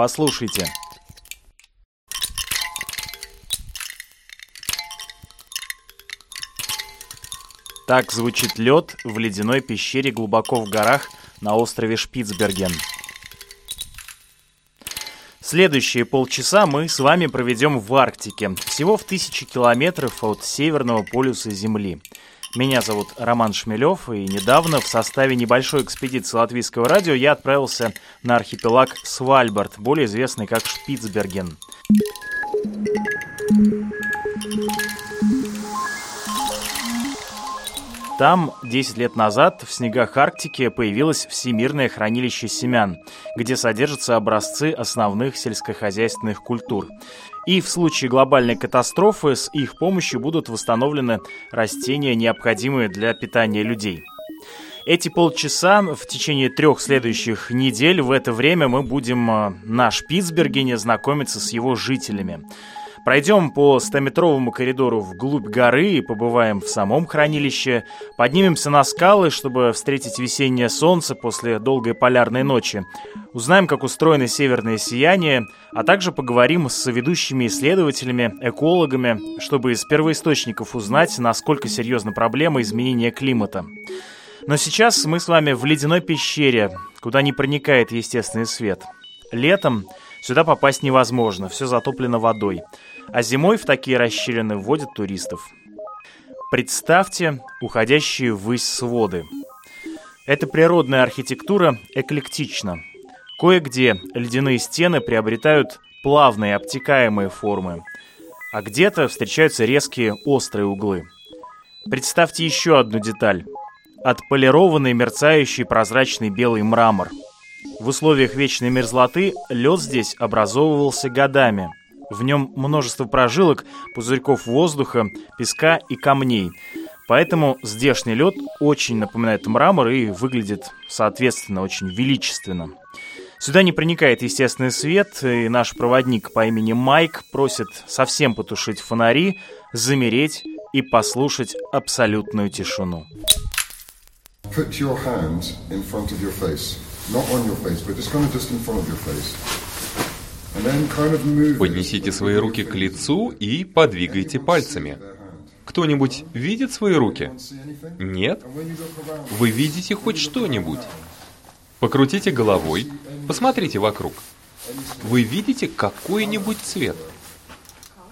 Послушайте. Так звучит лед в ледяной пещере глубоко в горах на острове Шпицберген. Следующие полчаса мы с вами проведем в Арктике, всего в тысячи километров от северного полюса Земли. Меня зовут Роман Шмелев, и недавно в составе небольшой экспедиции латвийского радио я отправился на архипелаг Свальбард, более известный как Шпицберген. Там 10 лет назад в снегах Арктики появилось Всемирное хранилище семян, где содержатся образцы основных сельскохозяйственных культур. И в случае глобальной катастрофы с их помощью будут восстановлены растения, необходимые для питания людей. Эти полчаса в течение трех следующих недель в это время мы будем э, на Шпицбергене знакомиться с его жителями. Пройдем по 100-метровому коридору вглубь горы и побываем в самом хранилище. Поднимемся на скалы, чтобы встретить весеннее солнце после долгой полярной ночи. Узнаем, как устроено северное сияние, а также поговорим с ведущими исследователями, экологами, чтобы из первоисточников узнать, насколько серьезна проблема изменения климата. Но сейчас мы с вами в ледяной пещере, куда не проникает естественный свет. Летом сюда попасть невозможно, все затоплено водой а зимой в такие расщелины вводят туристов. Представьте уходящие ввысь своды. Эта природная архитектура эклектична. Кое-где ледяные стены приобретают плавные обтекаемые формы, а где-то встречаются резкие острые углы. Представьте еще одну деталь. Отполированный мерцающий прозрачный белый мрамор. В условиях вечной мерзлоты лед здесь образовывался годами – в нем множество прожилок, пузырьков воздуха, песка и камней. Поэтому здешний лед очень напоминает мрамор и выглядит, соответственно, очень величественно. Сюда не проникает естественный свет, и наш проводник по имени Майк просит совсем потушить фонари, замереть и послушать абсолютную тишину. Put your hand in front of your face. Not on your face, but just kind of just in front of your face. Поднесите свои руки к лицу и подвигайте пальцами. Кто-нибудь видит свои руки? Нет? Вы видите хоть что-нибудь? Покрутите головой, посмотрите вокруг. Вы видите какой-нибудь цвет?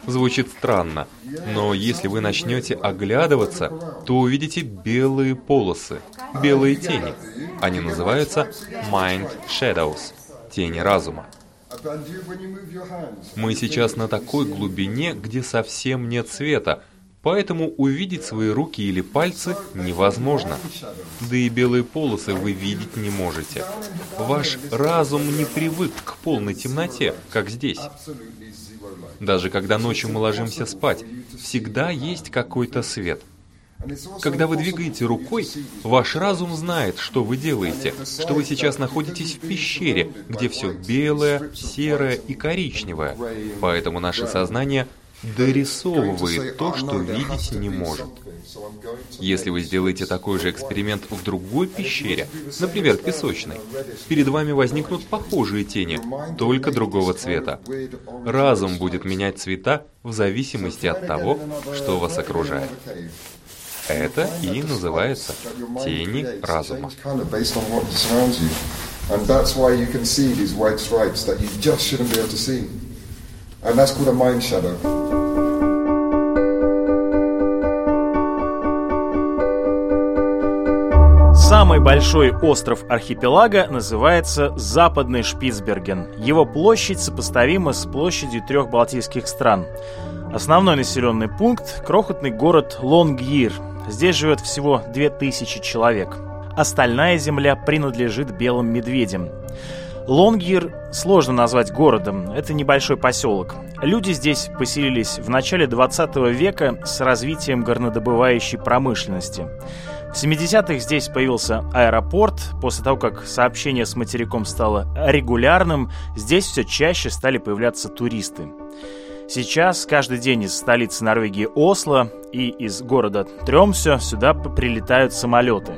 Звучит странно, но если вы начнете оглядываться, то увидите белые полосы, белые тени. Они называются mind shadows, тени разума. Мы сейчас на такой глубине, где совсем нет света, поэтому увидеть свои руки или пальцы невозможно. Да и белые полосы вы видеть не можете. Ваш разум не привык к полной темноте, как здесь. Даже когда ночью мы ложимся спать, всегда есть какой-то свет – когда вы двигаете рукой, ваш разум знает, что вы делаете, что вы сейчас находитесь в пещере, где все белое, серое и коричневое. Поэтому наше сознание дорисовывает то, что видеть не может. Если вы сделаете такой же эксперимент в другой пещере, например, песочной, перед вами возникнут похожие тени, только другого цвета. Разум будет менять цвета в зависимости от того, что вас окружает. Это и называется тени разума. And that's why you can see these white stripes that you just shouldn't be able to see. And that's called a mind shadow. Самый большой остров архипелага называется Западный Шпицберген. Его площадь сопоставима с площадью трех балтийских стран. Основной населенный пункт – крохотный город Лонгир, Здесь живет всего 2000 человек. Остальная земля принадлежит белым медведям. Лонгир сложно назвать городом, это небольшой поселок. Люди здесь поселились в начале 20 века с развитием горнодобывающей промышленности. В 70-х здесь появился аэропорт. После того, как сообщение с материком стало регулярным, здесь все чаще стали появляться туристы. Сейчас каждый день из столицы Норвегии Осло и из города Тремсе сюда прилетают самолеты.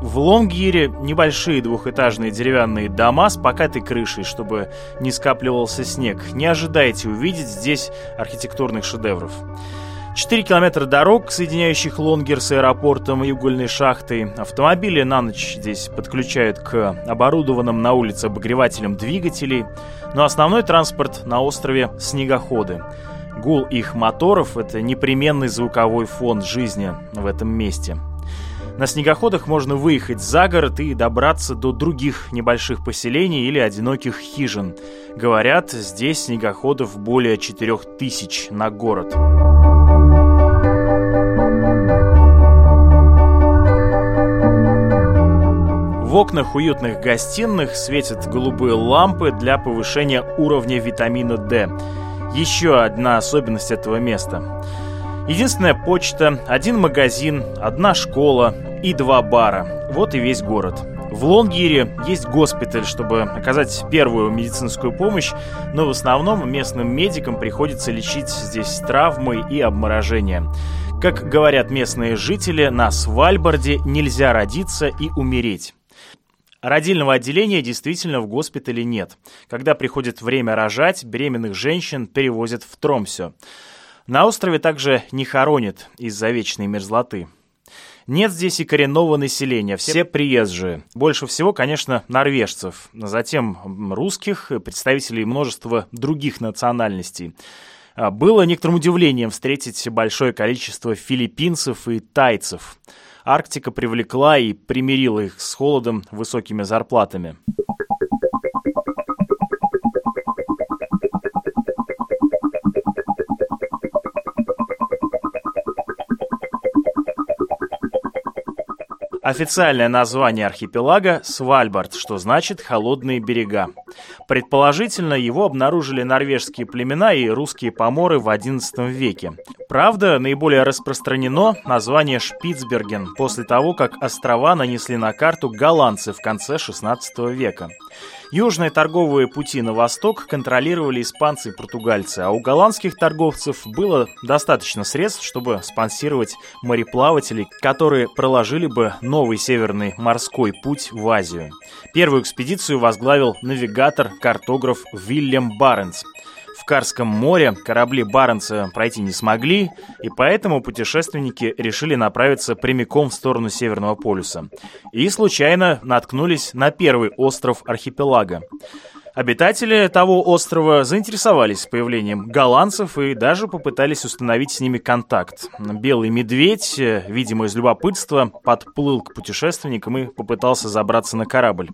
В Лонгире небольшие двухэтажные деревянные дома с покатой крышей, чтобы не скапливался снег. Не ожидайте увидеть здесь архитектурных шедевров. 4 километра дорог, соединяющих Лонгер с аэропортом и угольной шахтой. Автомобили на ночь здесь подключают к оборудованным на улице обогревателям двигателей. Но основной транспорт на острове – снегоходы. Гул их моторов – это непременный звуковой фон жизни в этом месте. На снегоходах можно выехать за город и добраться до других небольших поселений или одиноких хижин. Говорят, здесь снегоходов более 4000 на город. В окнах уютных гостиных светят голубые лампы для повышения уровня витамина D. Еще одна особенность этого места. Единственная почта, один магазин, одна школа и два бара. Вот и весь город. В Лонгире есть госпиталь, чтобы оказать первую медицинскую помощь, но в основном местным медикам приходится лечить здесь травмы и обморожения. Как говорят местные жители, на Свальбарде нельзя родиться и умереть. Родильного отделения действительно в госпитале нет. Когда приходит время рожать, беременных женщин перевозят в Тромсё. На острове также не хоронят из-за вечной мерзлоты. Нет здесь и коренного населения, все приезжие. Больше всего, конечно, норвежцев, затем русских, представителей множества других национальностей. А, было некоторым удивлением встретить большое количество филиппинцев и тайцев – Арктика привлекла и примирила их с холодом высокими зарплатами. Официальное название архипелага – Свальбард, что значит «холодные берега». Предположительно, его обнаружили норвежские племена и русские поморы в XI веке. Правда, наиболее распространено название Шпицберген после того, как острова нанесли на карту голландцы в конце XVI века. Южные торговые пути на восток контролировали испанцы и португальцы, а у голландских торговцев было достаточно средств, чтобы спонсировать мореплавателей, которые проложили бы новый северный морской путь в Азию. Первую экспедицию возглавил навигатор-картограф Вильям Баренц – в Карском море корабли Баренца пройти не смогли, и поэтому путешественники решили направиться прямиком в сторону Северного полюса. И случайно наткнулись на первый остров архипелага. Обитатели того острова заинтересовались появлением голландцев и даже попытались установить с ними контакт. Белый медведь, видимо из любопытства, подплыл к путешественникам и попытался забраться на корабль.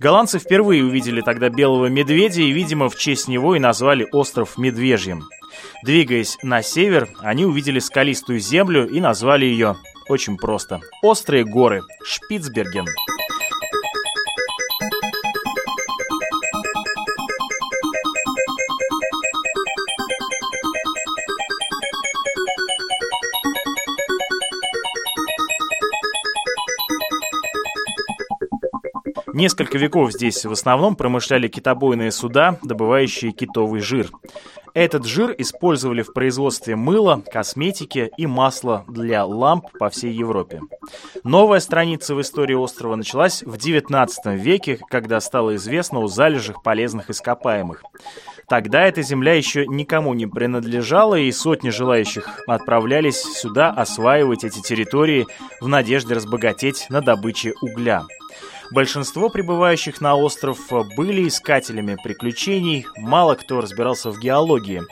Голландцы впервые увидели тогда белого медведя и, видимо, в честь него и назвали остров Медвежьим. Двигаясь на север, они увидели скалистую землю и назвали ее очень просто. Острые горы. Шпицберген. Несколько веков здесь в основном промышляли китобойные суда, добывающие китовый жир. Этот жир использовали в производстве мыла, косметики и масла для ламп по всей Европе. Новая страница в истории острова началась в XIX веке, когда стало известно о залежах полезных ископаемых. Тогда эта земля еще никому не принадлежала, и сотни желающих отправлялись сюда осваивать эти территории в надежде разбогатеть на добыче угля. Большинство прибывающих на остров были искателями приключений, мало кто разбирался в геологии.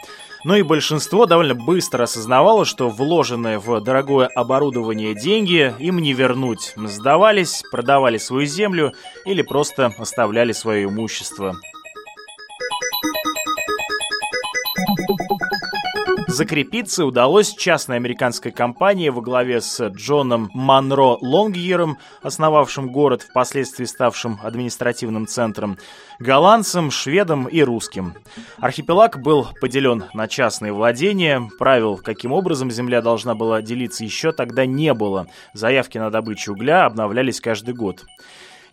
Но и большинство довольно быстро осознавало, что вложенные в дорогое оборудование деньги им не вернуть. Сдавались, продавали свою землю или просто оставляли свое имущество. Закрепиться удалось частной американской компании во главе с Джоном Монро Лонгьером, основавшим город, впоследствии ставшим административным центром, голландцам, шведам и русским. Архипелаг был поделен на частные владения, правил, каким образом земля должна была делиться, еще тогда не было. Заявки на добычу угля обновлялись каждый год.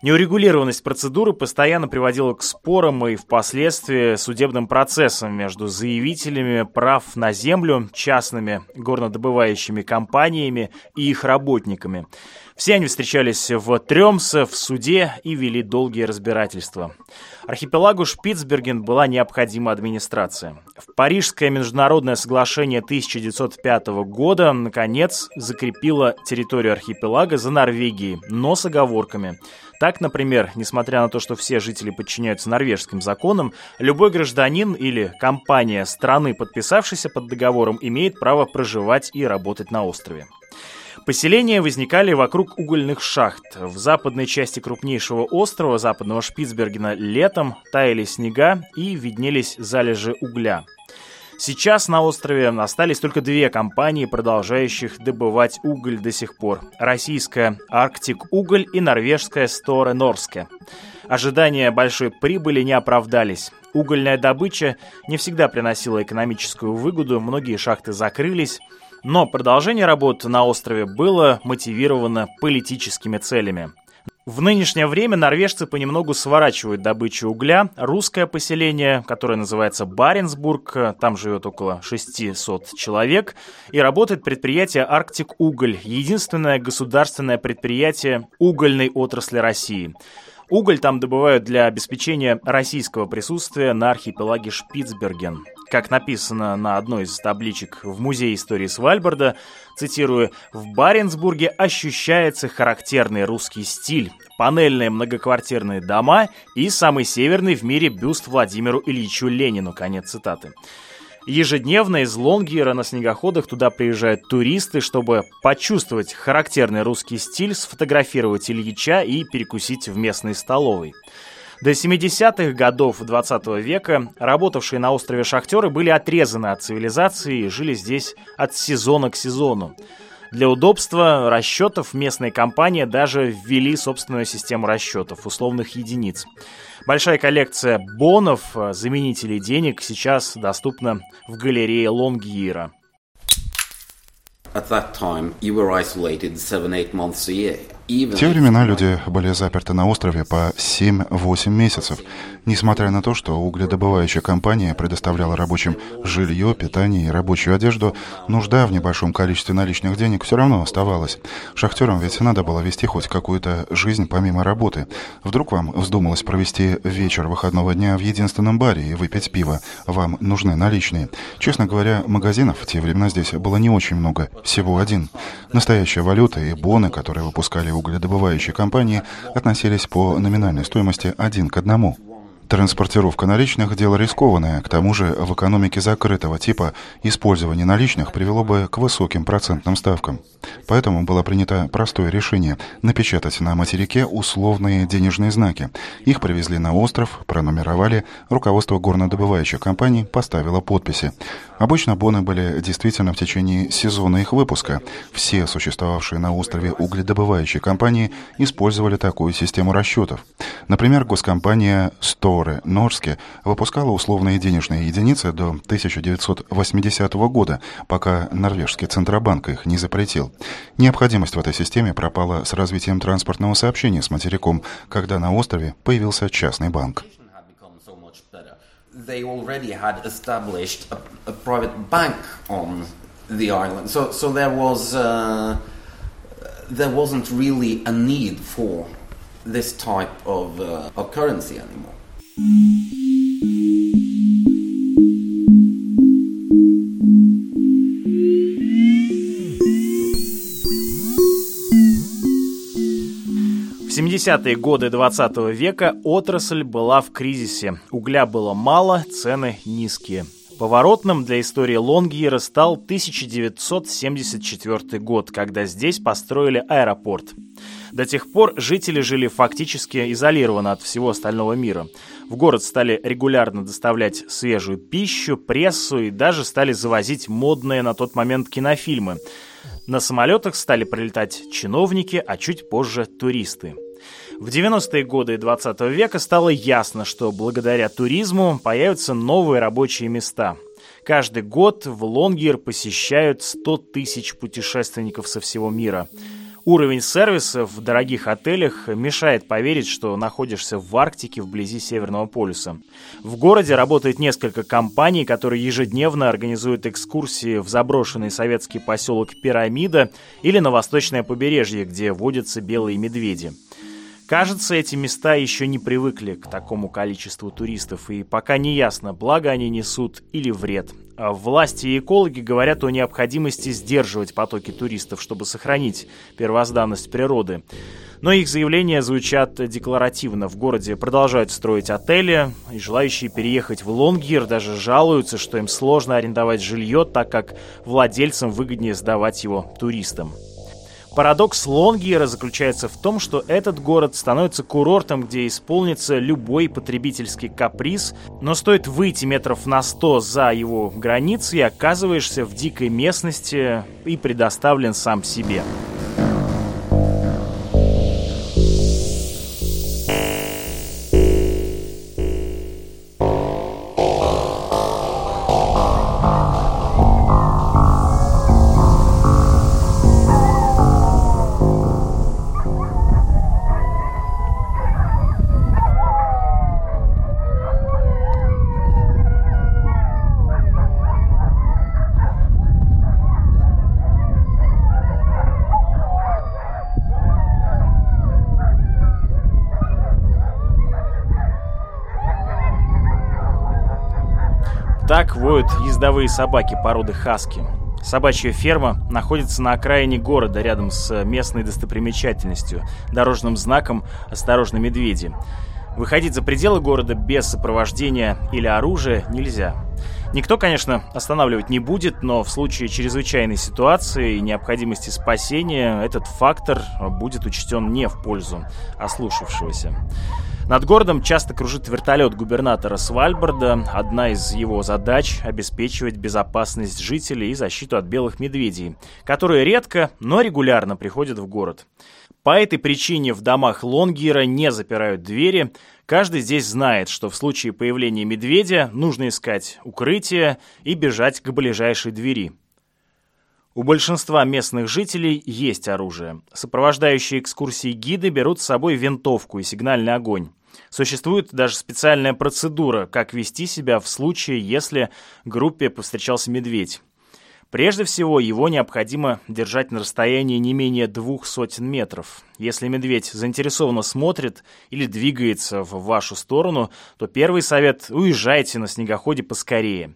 Неурегулированность процедуры постоянно приводила к спорам и впоследствии судебным процессам между заявителями прав на землю, частными горнодобывающими компаниями и их работниками. Все они встречались в Тремсе, в суде и вели долгие разбирательства. Архипелагу Шпицберген была необходима администрация. В Парижское международное соглашение 1905 года, наконец, закрепило территорию архипелага за Норвегией, но с оговорками. Так, например, несмотря на то, что все жители подчиняются норвежским законам, любой гражданин или компания страны, подписавшейся под договором, имеет право проживать и работать на острове. Поселения возникали вокруг угольных шахт. В западной части крупнейшего острова, западного Шпицбергена, летом таяли снега и виднелись залежи угля. Сейчас на острове остались только две компании, продолжающих добывать уголь до сих пор. Российская «Арктик Уголь» и норвежская «Сторе Норске». Ожидания большой прибыли не оправдались. Угольная добыча не всегда приносила экономическую выгоду, многие шахты закрылись, но продолжение работы на острове было мотивировано политическими целями. В нынешнее время норвежцы понемногу сворачивают добычу угля. Русское поселение, которое называется Баренцбург, там живет около 600 человек, и работает предприятие «Арктик Уголь», единственное государственное предприятие угольной отрасли России. Уголь там добывают для обеспечения российского присутствия на архипелаге Шпицберген. Как написано на одной из табличек в Музее истории Свальбарда, цитирую, «В Баренцбурге ощущается характерный русский стиль, панельные многоквартирные дома и самый северный в мире бюст Владимиру Ильичу Ленину». Конец цитаты. Ежедневно из Лонгера на снегоходах туда приезжают туристы, чтобы почувствовать характерный русский стиль, сфотографировать Ильича и перекусить в местной столовой. До 70-х годов 20 века работавшие на острове шахтеры были отрезаны от цивилизации и жили здесь от сезона к сезону. Для удобства расчетов местная компания даже ввели собственную систему расчетов, условных единиц. Большая коллекция бонов, заменителей денег, сейчас доступна в галерее Лонгьира. At that time, you were isolated seven-eight months a year. В те времена люди были заперты на острове по 7-8 месяцев, несмотря на то, что угледобывающая компания предоставляла рабочим жилье, питание и рабочую одежду, нужда в небольшом количестве наличных денег все равно оставалась. Шахтерам ведь надо было вести хоть какую-то жизнь помимо работы. Вдруг вам вздумалось провести вечер выходного дня в единственном баре и выпить пиво. Вам нужны наличные. Честно говоря, магазинов в те времена здесь было не очень много, всего один. Настоящая валюта и боны, которые выпускали угледобывающие компании относились по номинальной стоимости один к одному. Транспортировка наличных – дело рискованное, к тому же в экономике закрытого типа использование наличных привело бы к высоким процентным ставкам. Поэтому было принято простое решение – напечатать на материке условные денежные знаки. Их привезли на остров, пронумеровали, руководство горнодобывающих компаний поставило подписи. Обычно боны были действительно в течение сезона их выпуска. Все существовавшие на острове угледобывающие компании использовали такую систему расчетов. Например, госкомпания Сторе Норске выпускала условные денежные единицы до 1980 года, пока норвежский Центробанк их не запретил. Необходимость в этой системе пропала с развитием транспортного сообщения с материком, когда на острове появился частный банк. uh, this type of, uh, of currency anymore. В 70-е годы 20 века отрасль была в кризисе. Угля было мало, цены низкие. Поворотным для истории Лонгьера стал 1974 год, когда здесь построили аэропорт. До тех пор жители жили фактически изолированно от всего остального мира. В город стали регулярно доставлять свежую пищу, прессу и даже стали завозить модные на тот момент кинофильмы. На самолетах стали прилетать чиновники, а чуть позже туристы. В 90-е годы 20 века стало ясно, что благодаря туризму появятся новые рабочие места. Каждый год в Лонгер посещают 100 тысяч путешественников со всего мира. Уровень сервиса в дорогих отелях мешает поверить, что находишься в Арктике вблизи Северного полюса. В городе работает несколько компаний, которые ежедневно организуют экскурсии в заброшенный советский поселок Пирамида или на восточное побережье, где водятся белые медведи. Кажется, эти места еще не привыкли к такому количеству туристов, и пока не ясно, благо они несут или вред. А власти и экологи говорят о необходимости сдерживать потоки туристов, чтобы сохранить первозданность природы. Но их заявления звучат декларативно. В городе продолжают строить отели, и желающие переехать в Лонгир даже жалуются, что им сложно арендовать жилье, так как владельцам выгоднее сдавать его туристам. Парадокс Лонгиера заключается в том, что этот город становится курортом, где исполнится любой потребительский каприз, но стоит выйти метров на 100 за его границы и оказываешься в дикой местности и предоставлен сам себе. Так воют ездовые собаки породы хаски. Собачья ферма находится на окраине города, рядом с местной достопримечательностью, дорожным знаком «Осторожно, медведи». Выходить за пределы города без сопровождения или оружия нельзя. Никто, конечно, останавливать не будет, но в случае чрезвычайной ситуации и необходимости спасения этот фактор будет учтен не в пользу ослушавшегося. Над городом часто кружит вертолет губернатора Свальбарда. Одна из его задач – обеспечивать безопасность жителей и защиту от белых медведей, которые редко, но регулярно приходят в город. По этой причине в домах Лонгира не запирают двери. Каждый здесь знает, что в случае появления медведя нужно искать укрытие и бежать к ближайшей двери. У большинства местных жителей есть оружие. Сопровождающие экскурсии гиды берут с собой винтовку и сигнальный огонь. Существует даже специальная процедура, как вести себя в случае, если группе повстречался медведь. Прежде всего, его необходимо держать на расстоянии не менее двух сотен метров. Если медведь заинтересованно смотрит или двигается в вашу сторону, то первый совет – уезжайте на снегоходе поскорее.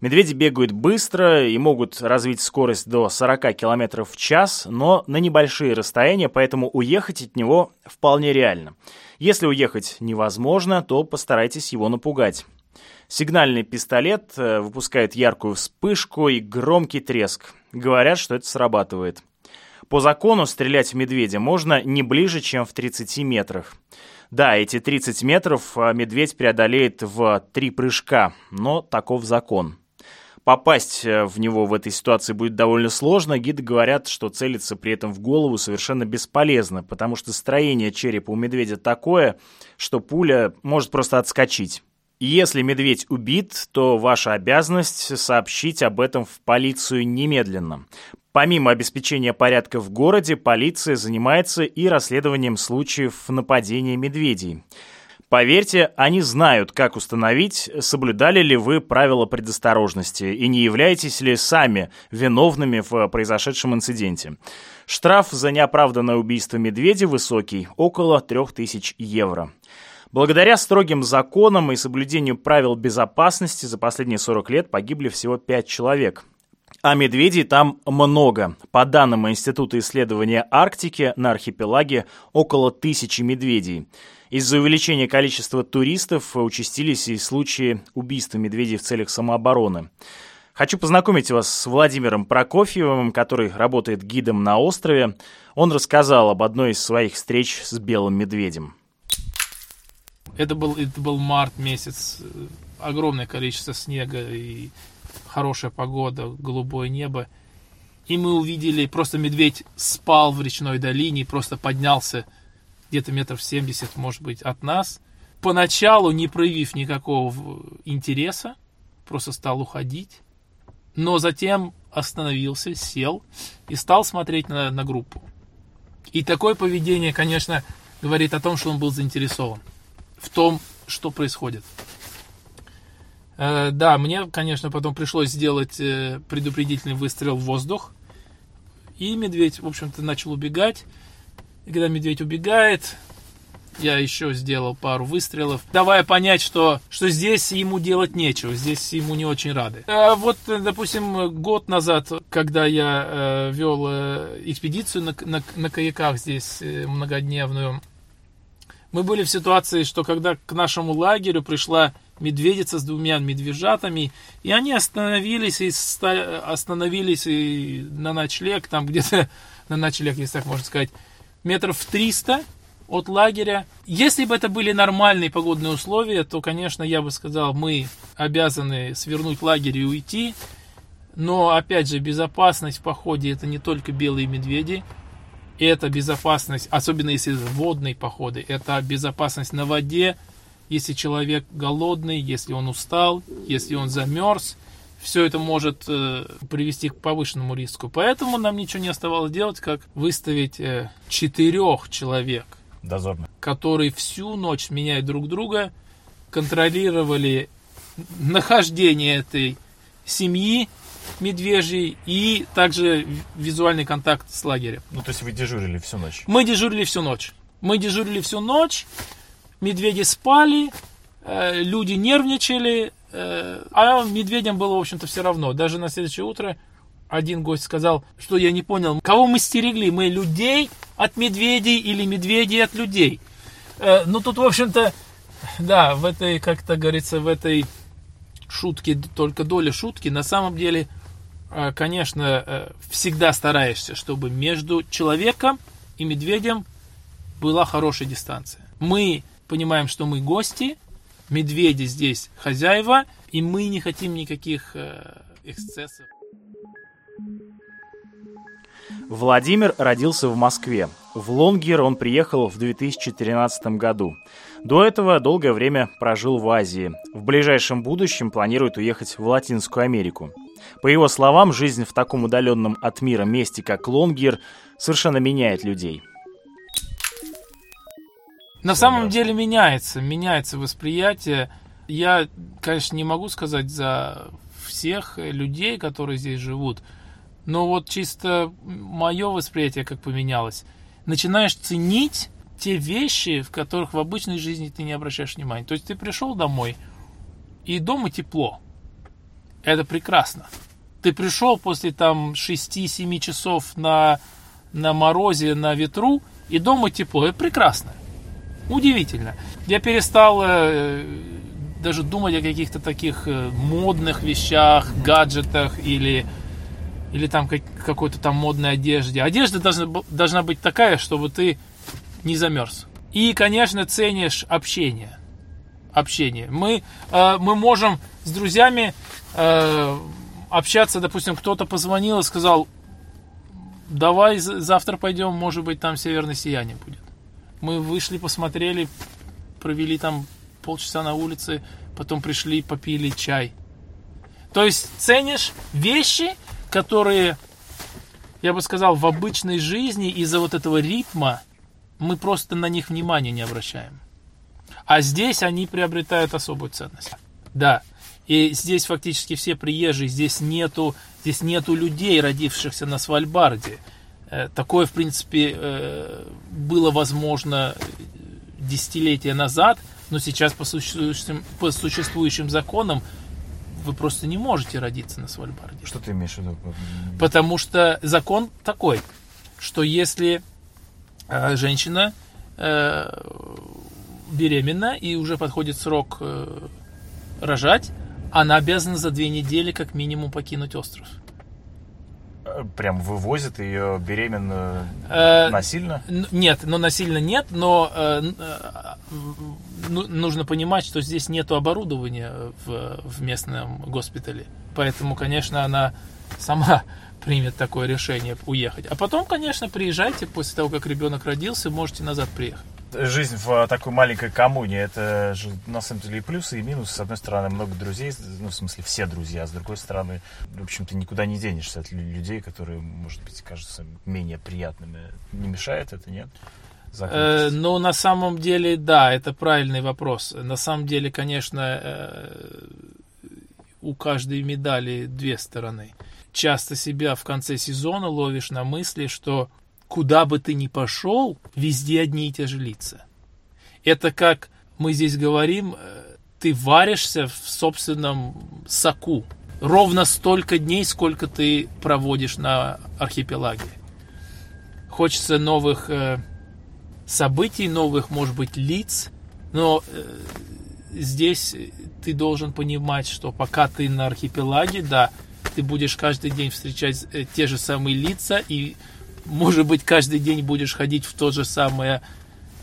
Медведи бегают быстро и могут развить скорость до 40 км в час, но на небольшие расстояния, поэтому уехать от него вполне реально. Если уехать невозможно, то постарайтесь его напугать. Сигнальный пистолет э, выпускает яркую вспышку и громкий треск. Говорят, что это срабатывает. По закону стрелять в медведя можно не ближе, чем в 30 метрах. Да, эти 30 метров э, медведь преодолеет в три прыжка, но таков закон. Попасть э, в него в этой ситуации будет довольно сложно. Гиды говорят, что целиться при этом в голову совершенно бесполезно, потому что строение черепа у медведя такое, что пуля может просто отскочить. Если медведь убит, то ваша обязанность сообщить об этом в полицию немедленно. Помимо обеспечения порядка в городе, полиция занимается и расследованием случаев нападения медведей. Поверьте, они знают, как установить, соблюдали ли вы правила предосторожности и не являетесь ли сами виновными в произошедшем инциденте. Штраф за неоправданное убийство медведя высокий – около 3000 евро. Благодаря строгим законам и соблюдению правил безопасности за последние 40 лет погибли всего 5 человек. А медведей там много. По данным Института исследования Арктики, на архипелаге около тысячи медведей – из-за увеличения количества туристов участились и случаи убийства медведей в целях самообороны. Хочу познакомить вас с Владимиром Прокофьевым, который работает гидом на острове. Он рассказал об одной из своих встреч с белым медведем. Это был, это был март месяц, огромное количество снега и хорошая погода, голубое небо. И мы увидели, просто медведь спал в речной долине, просто поднялся где-то метров 70, может быть, от нас. Поначалу, не проявив никакого интереса, просто стал уходить. Но затем остановился, сел и стал смотреть на, на группу. И такое поведение, конечно, говорит о том, что он был заинтересован в том, что происходит. Э, да, мне, конечно, потом пришлось сделать э, предупредительный выстрел в воздух. И медведь, в общем-то, начал убегать. И когда медведь убегает, я еще сделал пару выстрелов, давая понять, что, что здесь ему делать нечего, здесь ему не очень рады. А вот, допустим, год назад, когда я э, вел э, экспедицию на, на, на каяках здесь э, многодневную, мы были в ситуации, что когда к нашему лагерю пришла медведица с двумя медвежатами, и они остановились и ста- остановились и на ночлег, там где-то на ночлег, если так можно сказать, метров 300 от лагеря. Если бы это были нормальные погодные условия, то, конечно, я бы сказал, мы обязаны свернуть лагерь и уйти. Но, опять же, безопасность в походе это не только белые медведи, это безопасность, особенно если водные походы, это безопасность на воде, если человек голодный, если он устал, если он замерз, все это может э, привести к повышенному риску. Поэтому нам ничего не оставалось делать, как выставить э, четырех человек, Дозорно. которые всю ночь меняют друг друга, контролировали нахождение этой семьи медвежьей и также визуальный контакт с лагерем. Ну, то есть вы дежурили всю ночь? Мы дежурили всю ночь. Мы дежурили всю ночь, медведи спали, э, люди нервничали, э, а медведям было, в общем-то, все равно. Даже на следующее утро один гость сказал, что я не понял, кого мы стерегли, мы людей от медведей или медведей от людей. Э, ну, тут, в общем-то, да, в этой, как-то говорится, в этой шутке только доля шутки. На самом деле, э, конечно, э, всегда стараешься, чтобы между человеком и медведем была хорошая дистанция. Мы понимаем, что мы гости, медведи здесь хозяева, и мы не хотим никаких э, эксцессов. Владимир родился в Москве. В Лонгер он приехал в 2013 году. До этого долгое время прожил в Азии. В ближайшем будущем планирует уехать в Латинскую Америку. По его словам, жизнь в таком удаленном от мира месте, как Лонгер, совершенно меняет людей. На самом деле меняется, меняется восприятие. Я, конечно, не могу сказать за всех людей, которые здесь живут, но вот чисто мое восприятие как поменялось. Начинаешь ценить те вещи, в которых в обычной жизни ты не обращаешь внимания. То есть ты пришел домой, и дома тепло. Это прекрасно. Ты пришел после там 6-7 часов на, на морозе, на ветру, и дома тепло. Это прекрасно. Удивительно. Я перестал э, даже думать о каких-то таких э, модных вещах, гаджетах или, или там как, какой-то там модной одежде. Одежда должна, должна быть такая, чтобы ты не замерз. И, конечно, ценишь общение. Общение. Мы, э, мы можем с друзьями э, общаться, допустим, кто-то позвонил и сказал, давай завтра пойдем, может быть, там северное сияние будет. Мы вышли, посмотрели, провели там полчаса на улице, потом пришли, попили чай. То есть ценишь вещи, которые, я бы сказал, в обычной жизни из-за вот этого ритма мы просто на них внимания не обращаем. А здесь они приобретают особую ценность. Да. И здесь фактически все приезжие, здесь нету, здесь нету людей, родившихся на Свальбарде. Э, такое, в принципе, э, было возможно десятилетия назад, но сейчас по существующим, по существующим законам вы просто не можете родиться на Свальбарде. Что ты имеешь в виду? Потому что закон такой, что если женщина беременна и уже подходит срок рожать, она обязана за две недели как минимум покинуть остров прям вывозят ее беременную э, насильно? Нет, но насильно нет, но э, э, ну, нужно понимать, что здесь нет оборудования в, в местном госпитале. Поэтому, конечно, она сама примет такое решение уехать. А потом, конечно, приезжайте после того, как ребенок родился, можете назад приехать. жизнь в такой маленькой коммуне, это же на самом деле и плюсы, и минусы. С одной стороны, много друзей, ну, в смысле, все друзья, а с другой стороны, в общем, ты никуда не денешься от людей, которые, может быть, кажутся менее приятными. Не мешает это, нет? Э, ну, на самом деле, да, это правильный вопрос. На самом деле, конечно, э, у каждой медали две стороны. Часто себя в конце сезона ловишь на мысли, что куда бы ты ни пошел, везде одни и те же лица. Это как мы здесь говорим, э, ты варишься в собственном соку. Ровно столько дней, сколько ты проводишь на архипелаге. Хочется новых э, событий, новых, может быть, лиц, но э, здесь ты должен понимать, что пока ты на архипелаге, да, ты будешь каждый день встречать э, те же самые лица и может быть, каждый день будешь ходить в то же самое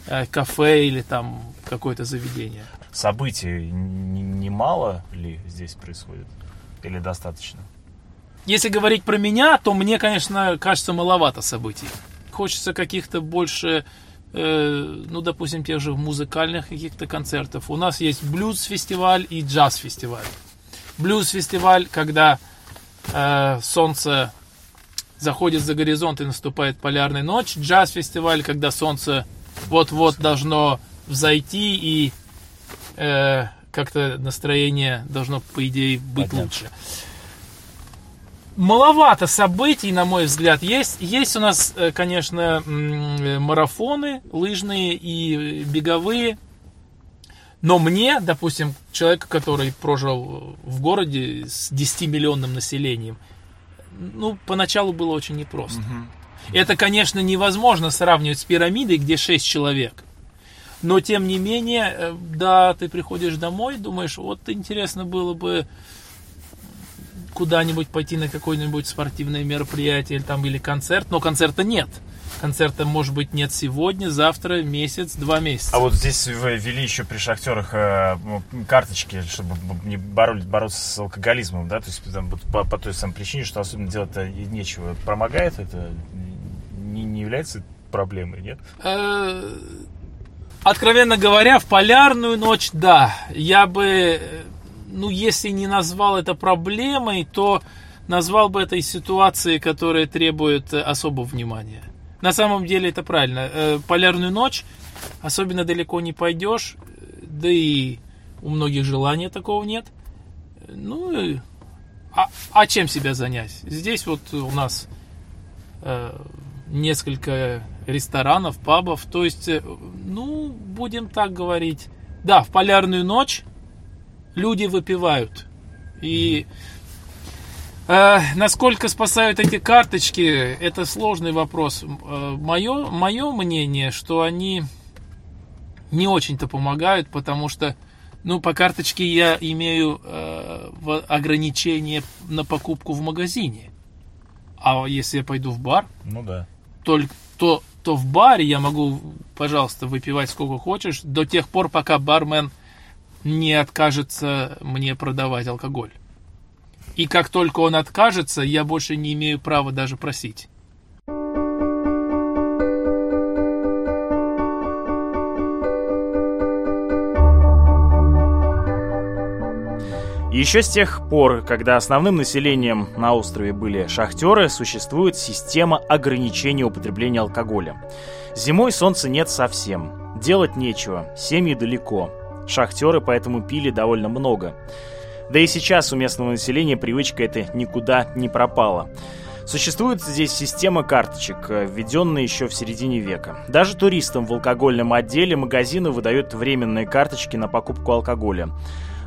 э, кафе или там какое-то заведение. Событий немало ли здесь происходит? Или достаточно? Если говорить про меня, то мне, конечно, кажется маловато событий. Хочется каких-то больше, э, ну, допустим, тех же музыкальных каких-то концертов. У нас есть блюз-фестиваль и джаз-фестиваль. Блюз-фестиваль, когда э, солнце заходит за горизонт и наступает полярная ночь. Джаз-фестиваль, когда солнце вот-вот должно взойти и э, как-то настроение должно, по идее, быть Понятно. лучше. Маловато событий, на мой взгляд. Есть, есть у нас, э, конечно, марафоны лыжные и беговые. Но мне, допустим, человек, который прожил в городе с 10-миллионным населением, ну, поначалу было очень непросто. Угу. Это, конечно, невозможно сравнивать с пирамидой, где 6 человек. Но, тем не менее, э, да, ты приходишь домой, думаешь, вот интересно было бы куда-нибудь пойти на какое-нибудь спортивное мероприятие или, там, или концерт, но концерта нет концерта, может быть, нет сегодня, завтра, месяц, два месяца. А вот здесь вы ввели еще при шахтерах э, карточки, чтобы не боролись, бороться с алкоголизмом, да, то есть там, по, по той самой причине, что особенно делать-то нечего. Помогает это? Не, не является проблемой, нет? Э, откровенно говоря, в полярную ночь, да. Я бы, ну, если не назвал это проблемой, то назвал бы этой ситуацией, которая требует особого внимания. На самом деле это правильно. Э, полярную ночь особенно далеко не пойдешь, да и у многих желания такого нет. Ну, а, а чем себя занять? Здесь вот у нас э, несколько ресторанов, пабов, то есть, э, ну, будем так говорить. Да, в полярную ночь люди выпивают. И Э, насколько спасают эти карточки, это сложный вопрос. Мое, э, мое мнение, что они не очень-то помогают, потому что, ну, по карточке я имею э, ограничение на покупку в магазине. А если я пойду в бар, ну да. только то, то в баре я могу, пожалуйста, выпивать сколько хочешь, до тех пор, пока бармен не откажется мне продавать алкоголь. И как только он откажется, я больше не имею права даже просить. Еще с тех пор, когда основным населением на острове были шахтеры, существует система ограничения употребления алкоголя. Зимой солнца нет совсем. Делать нечего, семьи далеко. Шахтеры поэтому пили довольно много. Да и сейчас у местного населения привычка эта никуда не пропала. Существует здесь система карточек, введенная еще в середине века. Даже туристам в алкогольном отделе магазины выдают временные карточки на покупку алкоголя.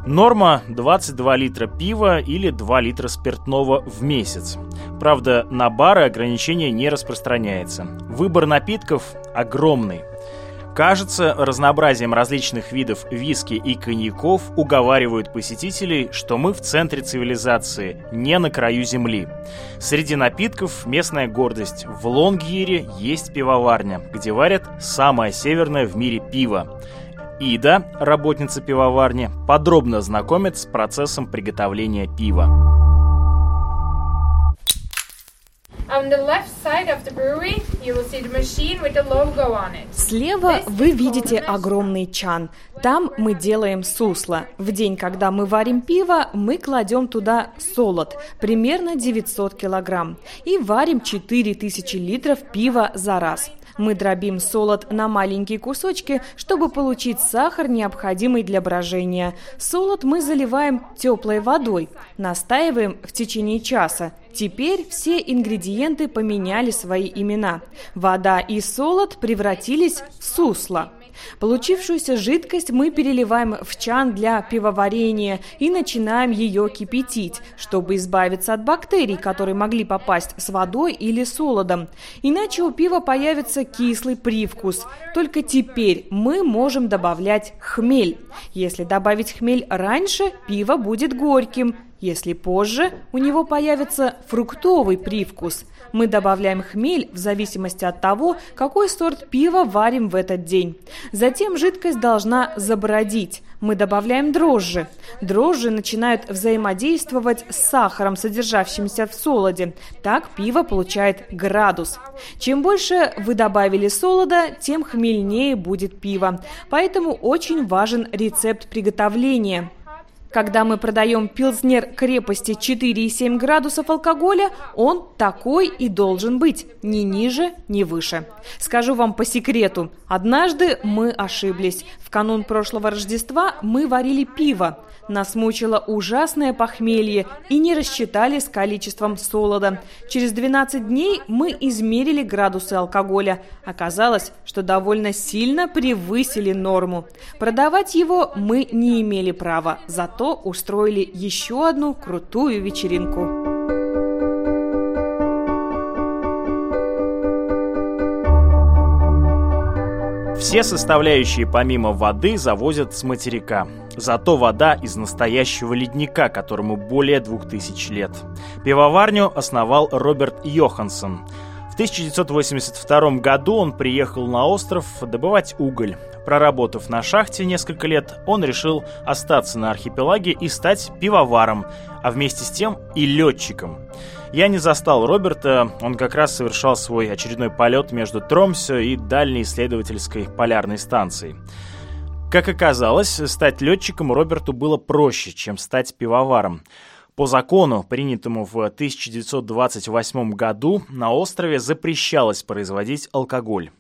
Норма 22 литра пива или 2 литра спиртного в месяц. Правда, на бары ограничение не распространяется. Выбор напитков огромный. Кажется, разнообразием различных видов виски и коньяков уговаривают посетителей, что мы в центре цивилизации, не на краю земли. Среди напитков местная гордость. В Лонгиере есть пивоварня, где варят самое северное в мире пиво. Ида, работница пивоварни, подробно знакомит с процессом приготовления пива. Слева вы видите огромный чан. Там мы делаем сусло. В день, когда мы варим пиво, мы кладем туда солод, примерно 900 килограмм, и варим 4000 литров пива за раз. Мы дробим солод на маленькие кусочки, чтобы получить сахар, необходимый для брожения. Солод мы заливаем теплой водой, настаиваем в течение часа. Теперь все ингредиенты поменяли свои имена. Вода и солод превратились в сусло. Получившуюся жидкость мы переливаем в чан для пивоварения и начинаем ее кипятить, чтобы избавиться от бактерий, которые могли попасть с водой или солодом. Иначе у пива появится кислый привкус. Только теперь мы можем добавлять хмель. Если добавить хмель раньше, пиво будет горьким. Если позже, у него появится фруктовый привкус. Мы добавляем хмель в зависимости от того, какой сорт пива варим в этот день. Затем жидкость должна забродить. Мы добавляем дрожжи. Дрожжи начинают взаимодействовать с сахаром, содержащимся в солоде. Так пиво получает градус. Чем больше вы добавили солода, тем хмельнее будет пиво. Поэтому очень важен рецепт приготовления. Когда мы продаем пилзнер крепости 4,7 градусов алкоголя, он такой и должен быть, ни ниже, ни выше. Скажу вам по секрету, однажды мы ошиблись. В канун прошлого Рождества мы варили пиво. Нас мучило ужасное похмелье и не рассчитали с количеством солода. Через 12 дней мы измерили градусы алкоголя. Оказалось, что довольно сильно превысили норму. Продавать его мы не имели права, зато устроили еще одну крутую вечеринку. Все составляющие помимо воды завозят с материка. Зато вода из настоящего ледника, которому более 2000 лет. Пивоварню основал Роберт Йоханссон. В 1982 году он приехал на остров добывать уголь. Проработав на шахте несколько лет, он решил остаться на архипелаге и стать пивоваром, а вместе с тем и летчиком. Я не застал Роберта, он как раз совершал свой очередной полет между Тромсё и дальней исследовательской полярной станцией. Как оказалось, стать летчиком Роберту было проще, чем стать пивоваром. По закону, принятому в 1928 году, на острове запрещалось производить алкоголь.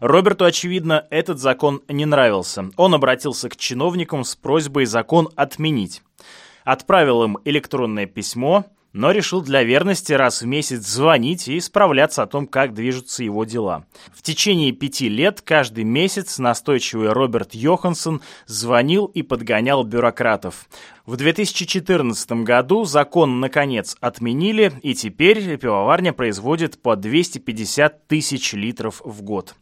Роберту, очевидно, этот закон не нравился. Он обратился к чиновникам с просьбой закон отменить. Отправил им электронное письмо – но решил для верности раз в месяц звонить и справляться о том, как движутся его дела. В течение пяти лет каждый месяц настойчивый Роберт Йоханссон звонил и подгонял бюрократов. В 2014 году закон наконец отменили, и теперь пивоварня производит по 250 тысяч литров в год.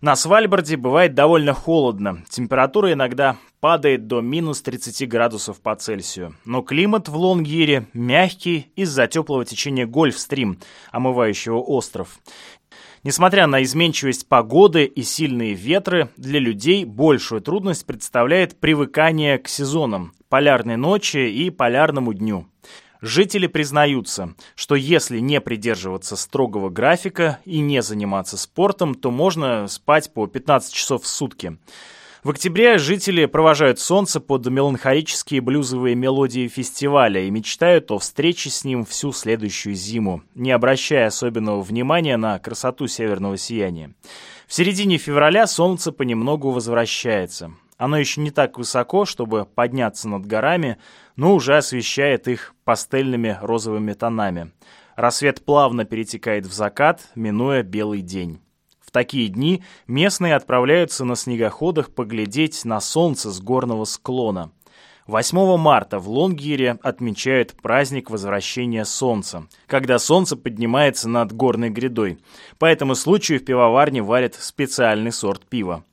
На Свальбарде бывает довольно холодно. Температура иногда падает до минус 30 градусов по Цельсию. Но климат в Лонгире мягкий из-за теплого течения Гольфстрим, омывающего остров. Несмотря на изменчивость погоды и сильные ветры, для людей большую трудность представляет привыкание к сезонам, полярной ночи и полярному дню. Жители признаются, что если не придерживаться строгого графика и не заниматься спортом, то можно спать по 15 часов в сутки. В октябре жители провожают солнце под меланхолические блюзовые мелодии фестиваля и мечтают о встрече с ним всю следующую зиму, не обращая особенного внимания на красоту северного сияния. В середине февраля солнце понемногу возвращается. Оно еще не так высоко, чтобы подняться над горами, но уже освещает их пастельными розовыми тонами. Рассвет плавно перетекает в закат, минуя белый день. В такие дни местные отправляются на снегоходах поглядеть на солнце с горного склона. 8 марта в Лонгире отмечают праздник возвращения солнца, когда солнце поднимается над горной грядой. По этому случаю в пивоварне варят специальный сорт пива.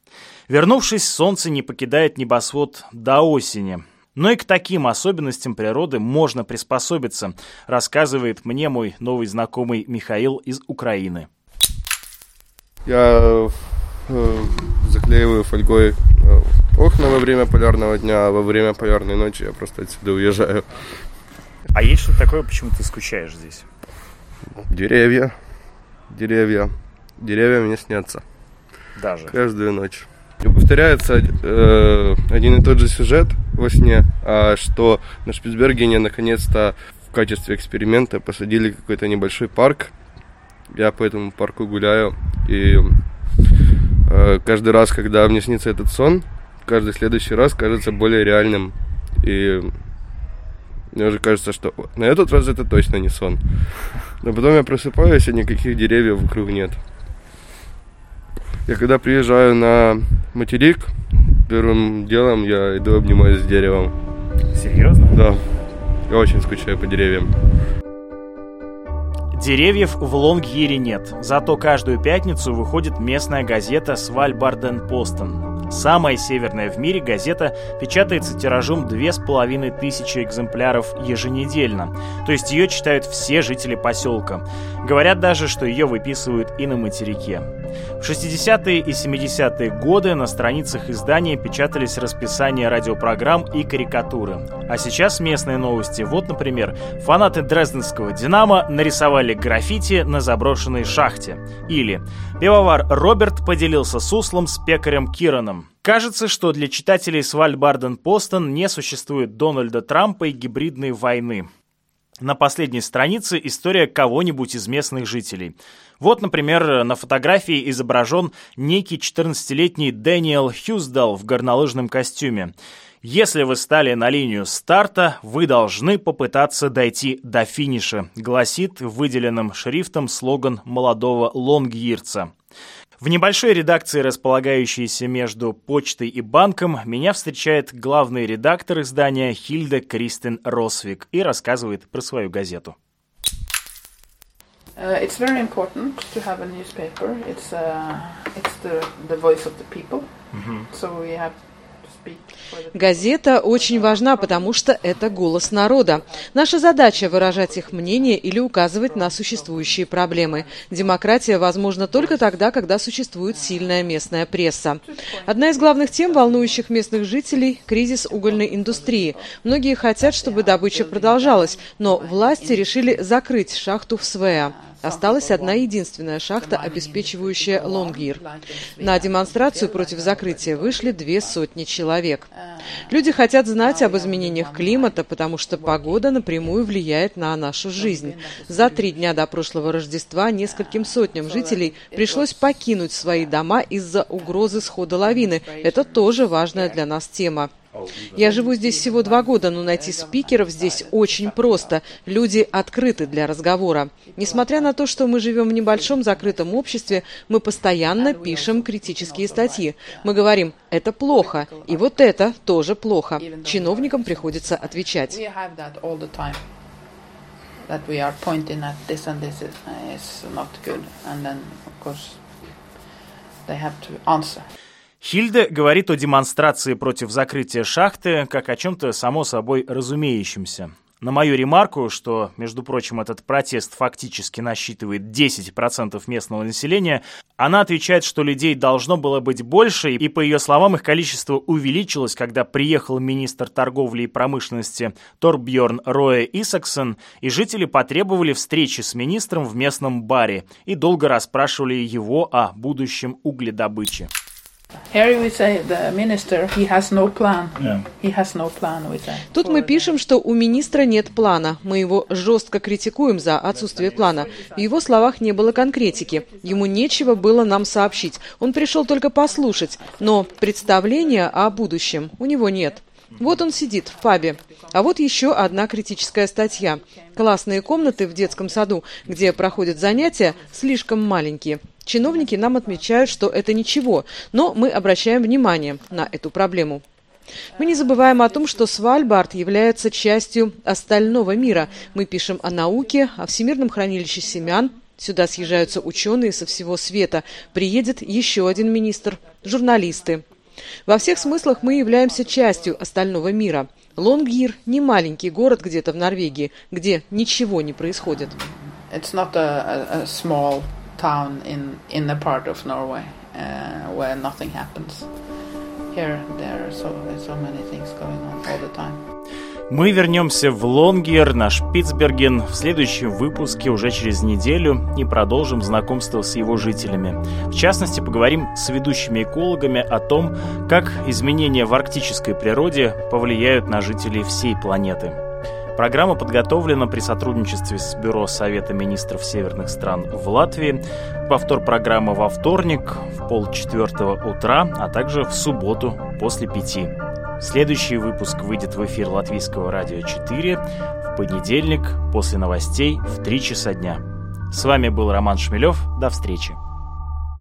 Вернувшись, солнце не покидает небосвод до осени. Но и к таким особенностям природы можно приспособиться, рассказывает мне мой новый знакомый Михаил из Украины. Я э, заклеиваю фольгой э, окна во время полярного дня, а во время полярной ночи я просто отсюда уезжаю. А есть что-то такое, почему ты скучаешь здесь? Деревья, деревья, деревья мне снятся. Даже. Каждую ночь. Повторяется э, один и тот же сюжет во сне, а что на Шпицбергене наконец-то в качестве эксперимента посадили какой-то небольшой парк. Я по этому парку гуляю, и э, каждый раз, когда мне снится этот сон, каждый следующий раз кажется более реальным. И мне уже кажется, что на этот раз это точно не сон. Но потом я просыпаюсь, и никаких деревьев вокруг нет. Я когда приезжаю на материк, первым делом я иду обнимаюсь с деревом. Серьезно? Да, я очень скучаю по деревьям. Деревьев в Лонгире нет, зато каждую пятницу выходит местная газета «Свальбарден Постон». Самая северная в мире газета печатается тиражом 2500 экземпляров еженедельно, то есть ее читают все жители поселка. Говорят даже, что ее выписывают и на материке. В 60-е и 70-е годы на страницах издания печатались расписания радиопрограмм и карикатуры. А сейчас местные новости. Вот, например, фанаты дрезденского «Динамо» нарисовали граффити на заброшенной шахте. Или пивовар Роберт поделился суслом с пекарем Кираном. Кажется, что для читателей Свальбарден-Постон не существует Дональда Трампа и гибридной войны. На последней странице история кого-нибудь из местных жителей. Вот, например, на фотографии изображен некий 14-летний Дэниел Хьюздал в горнолыжном костюме. Если вы стали на линию старта, вы должны попытаться дойти до финиша, гласит выделенным шрифтом слоган молодого лонгирца. В небольшой редакции, располагающейся между почтой и банком, меня встречает главный редактор издания Хильда Кристен Росвик и рассказывает про свою газету. Uh, it's very important to have a newspaper. It's uh, it's the the voice of the people. Mm-hmm. So we have Газета очень важна, потому что это голос народа. Наша задача – выражать их мнение или указывать на существующие проблемы. Демократия возможна только тогда, когда существует сильная местная пресса. Одна из главных тем, волнующих местных жителей – кризис угольной индустрии. Многие хотят, чтобы добыча продолжалась, но власти решили закрыть шахту в Свеа. Осталась одна единственная шахта, обеспечивающая Лонгир. На демонстрацию против закрытия вышли две сотни человек. Люди хотят знать об изменениях климата, потому что погода напрямую влияет на нашу жизнь. За три дня до прошлого Рождества нескольким сотням жителей пришлось покинуть свои дома из-за угрозы схода лавины. Это тоже важная для нас тема. Я живу здесь всего два года, но найти спикеров здесь очень просто. Люди открыты для разговора. Несмотря на то, что мы живем в небольшом закрытом обществе, мы постоянно пишем критические статьи. Мы говорим, это плохо, и вот это тоже плохо. Чиновникам приходится отвечать. they have to answer. Хильда говорит о демонстрации против закрытия шахты как о чем-то само собой разумеющемся. На мою ремарку, что, между прочим, этот протест фактически насчитывает 10% местного населения, она отвечает, что людей должно было быть больше, и, по ее словам, их количество увеличилось, когда приехал министр торговли и промышленности Торбьорн Роэ Исаксон, и жители потребовали встречи с министром в местном баре и долго расспрашивали его о будущем угледобыче. Тут мы пишем, что у министра нет плана. Мы его жестко критикуем за отсутствие плана. В его словах не было конкретики. Ему нечего было нам сообщить. Он пришел только послушать. Но представления о будущем у него нет. Вот он сидит в пабе. А вот еще одна критическая статья. Классные комнаты в детском саду, где проходят занятия, слишком маленькие. Чиновники нам отмечают, что это ничего, но мы обращаем внимание на эту проблему. Мы не забываем о том, что Свальбард является частью остального мира. Мы пишем о науке, о всемирном хранилище семян. Сюда съезжаются ученые со всего света. Приедет еще один министр, журналисты. Во всех смыслах мы являемся частью остального мира. Лонгир – не маленький город где-то в Норвегии, где ничего не происходит. It's not a, a, small town in, in a part of Norway uh, where nothing happens. Here, there are so, so many things going on all the time. Мы вернемся в Лонгер, на Шпицберген, в следующем выпуске уже через неделю и продолжим знакомство с его жителями. В частности, поговорим с ведущими экологами о том, как изменения в арктической природе повлияют на жителей всей планеты. Программа подготовлена при сотрудничестве с Бюро Совета министров северных стран в Латвии. Повтор программы во вторник в полчетвертого утра, а также в субботу после пяти. Следующий выпуск выйдет в эфир Латвийского радио 4 в понедельник после новостей в 3 часа дня. С вами был Роман Шмелев. До встречи.